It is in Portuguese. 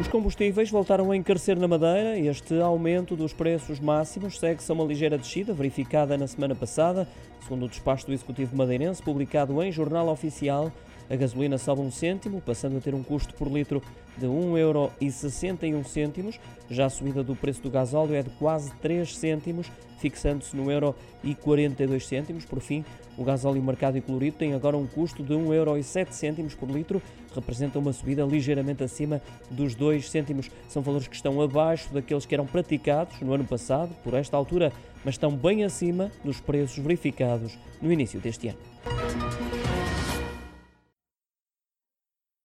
Os combustíveis voltaram a encarecer na Madeira. Este aumento dos preços máximos segue-se a uma ligeira descida verificada na semana passada, segundo o despacho do Executivo Madeirense, publicado em Jornal Oficial. A gasolina sobe um cêntimo, passando a ter um custo por litro de 1,61€. Já a subida do preço do gasóleo é de quase 3 cêntimos, fixando-se no euro e 42 cêntimos. Por fim, o gasóleo marcado e colorido tem agora um custo de 1,07€ por litro, representa uma subida ligeiramente acima dos 2 cêntimos. São valores que estão abaixo daqueles que eram praticados no ano passado, por esta altura, mas estão bem acima dos preços verificados no início deste ano.